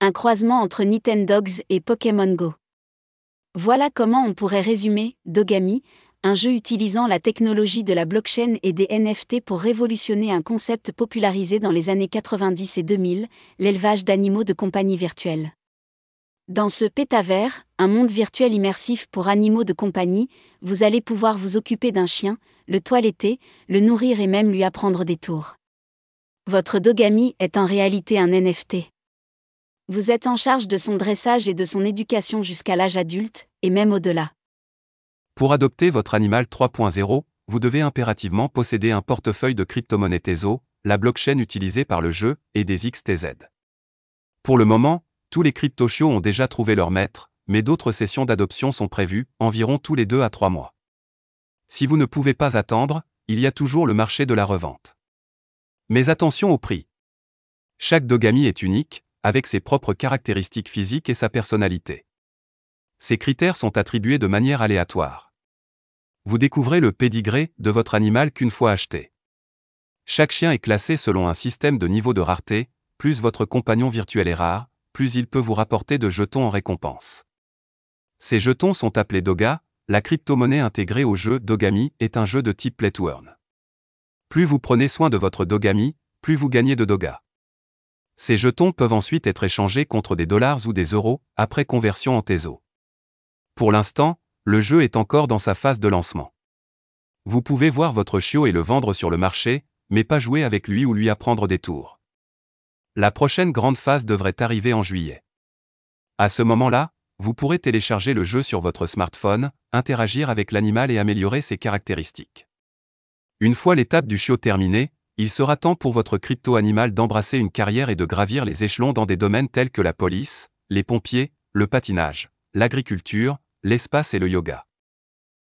un croisement entre Nintendogs et Pokémon Go. Voilà comment on pourrait résumer Dogami, un jeu utilisant la technologie de la blockchain et des NFT pour révolutionner un concept popularisé dans les années 90 et 2000, l'élevage d'animaux de compagnie virtuelle. Dans ce pétavers, un monde virtuel immersif pour animaux de compagnie, vous allez pouvoir vous occuper d'un chien, le toiletter, le nourrir et même lui apprendre des tours. Votre Dogami est en réalité un NFT. Vous êtes en charge de son dressage et de son éducation jusqu'à l'âge adulte, et même au-delà. Pour adopter votre animal 3.0, vous devez impérativement posséder un portefeuille de crypto-monnaie Teso, la chaîne utilisée par le jeu, et des XTZ. Pour le moment, tous les crypto-chiots ont déjà trouvé leur maître, mais d'autres sessions d'adoption sont prévues, environ tous les 2 à 3 mois. Si vous ne pouvez pas attendre, il y a toujours le marché de la revente. Mais attention au prix. Chaque Dogami est unique, avec ses propres caractéristiques physiques et sa personnalité. Ces critères sont attribués de manière aléatoire. Vous découvrez le pédigré de votre animal qu'une fois acheté. Chaque chien est classé selon un système de niveau de rareté, plus votre compagnon virtuel est rare, plus il peut vous rapporter de jetons en récompense. Ces jetons sont appelés Doga, la crypto-monnaie intégrée au jeu Dogami est un jeu de type Play to Earn. Plus vous prenez soin de votre Dogami, plus vous gagnez de Doga. Ces jetons peuvent ensuite être échangés contre des dollars ou des euros, après conversion en Teso. Pour l'instant, le jeu est encore dans sa phase de lancement. Vous pouvez voir votre chiot et le vendre sur le marché, mais pas jouer avec lui ou lui apprendre des tours. La prochaine grande phase devrait arriver en juillet. À ce moment-là, vous pourrez télécharger le jeu sur votre smartphone, interagir avec l'animal et améliorer ses caractéristiques. Une fois l'étape du chiot terminée, il sera temps pour votre crypto-animal d'embrasser une carrière et de gravir les échelons dans des domaines tels que la police, les pompiers, le patinage, l'agriculture, l'espace et le yoga.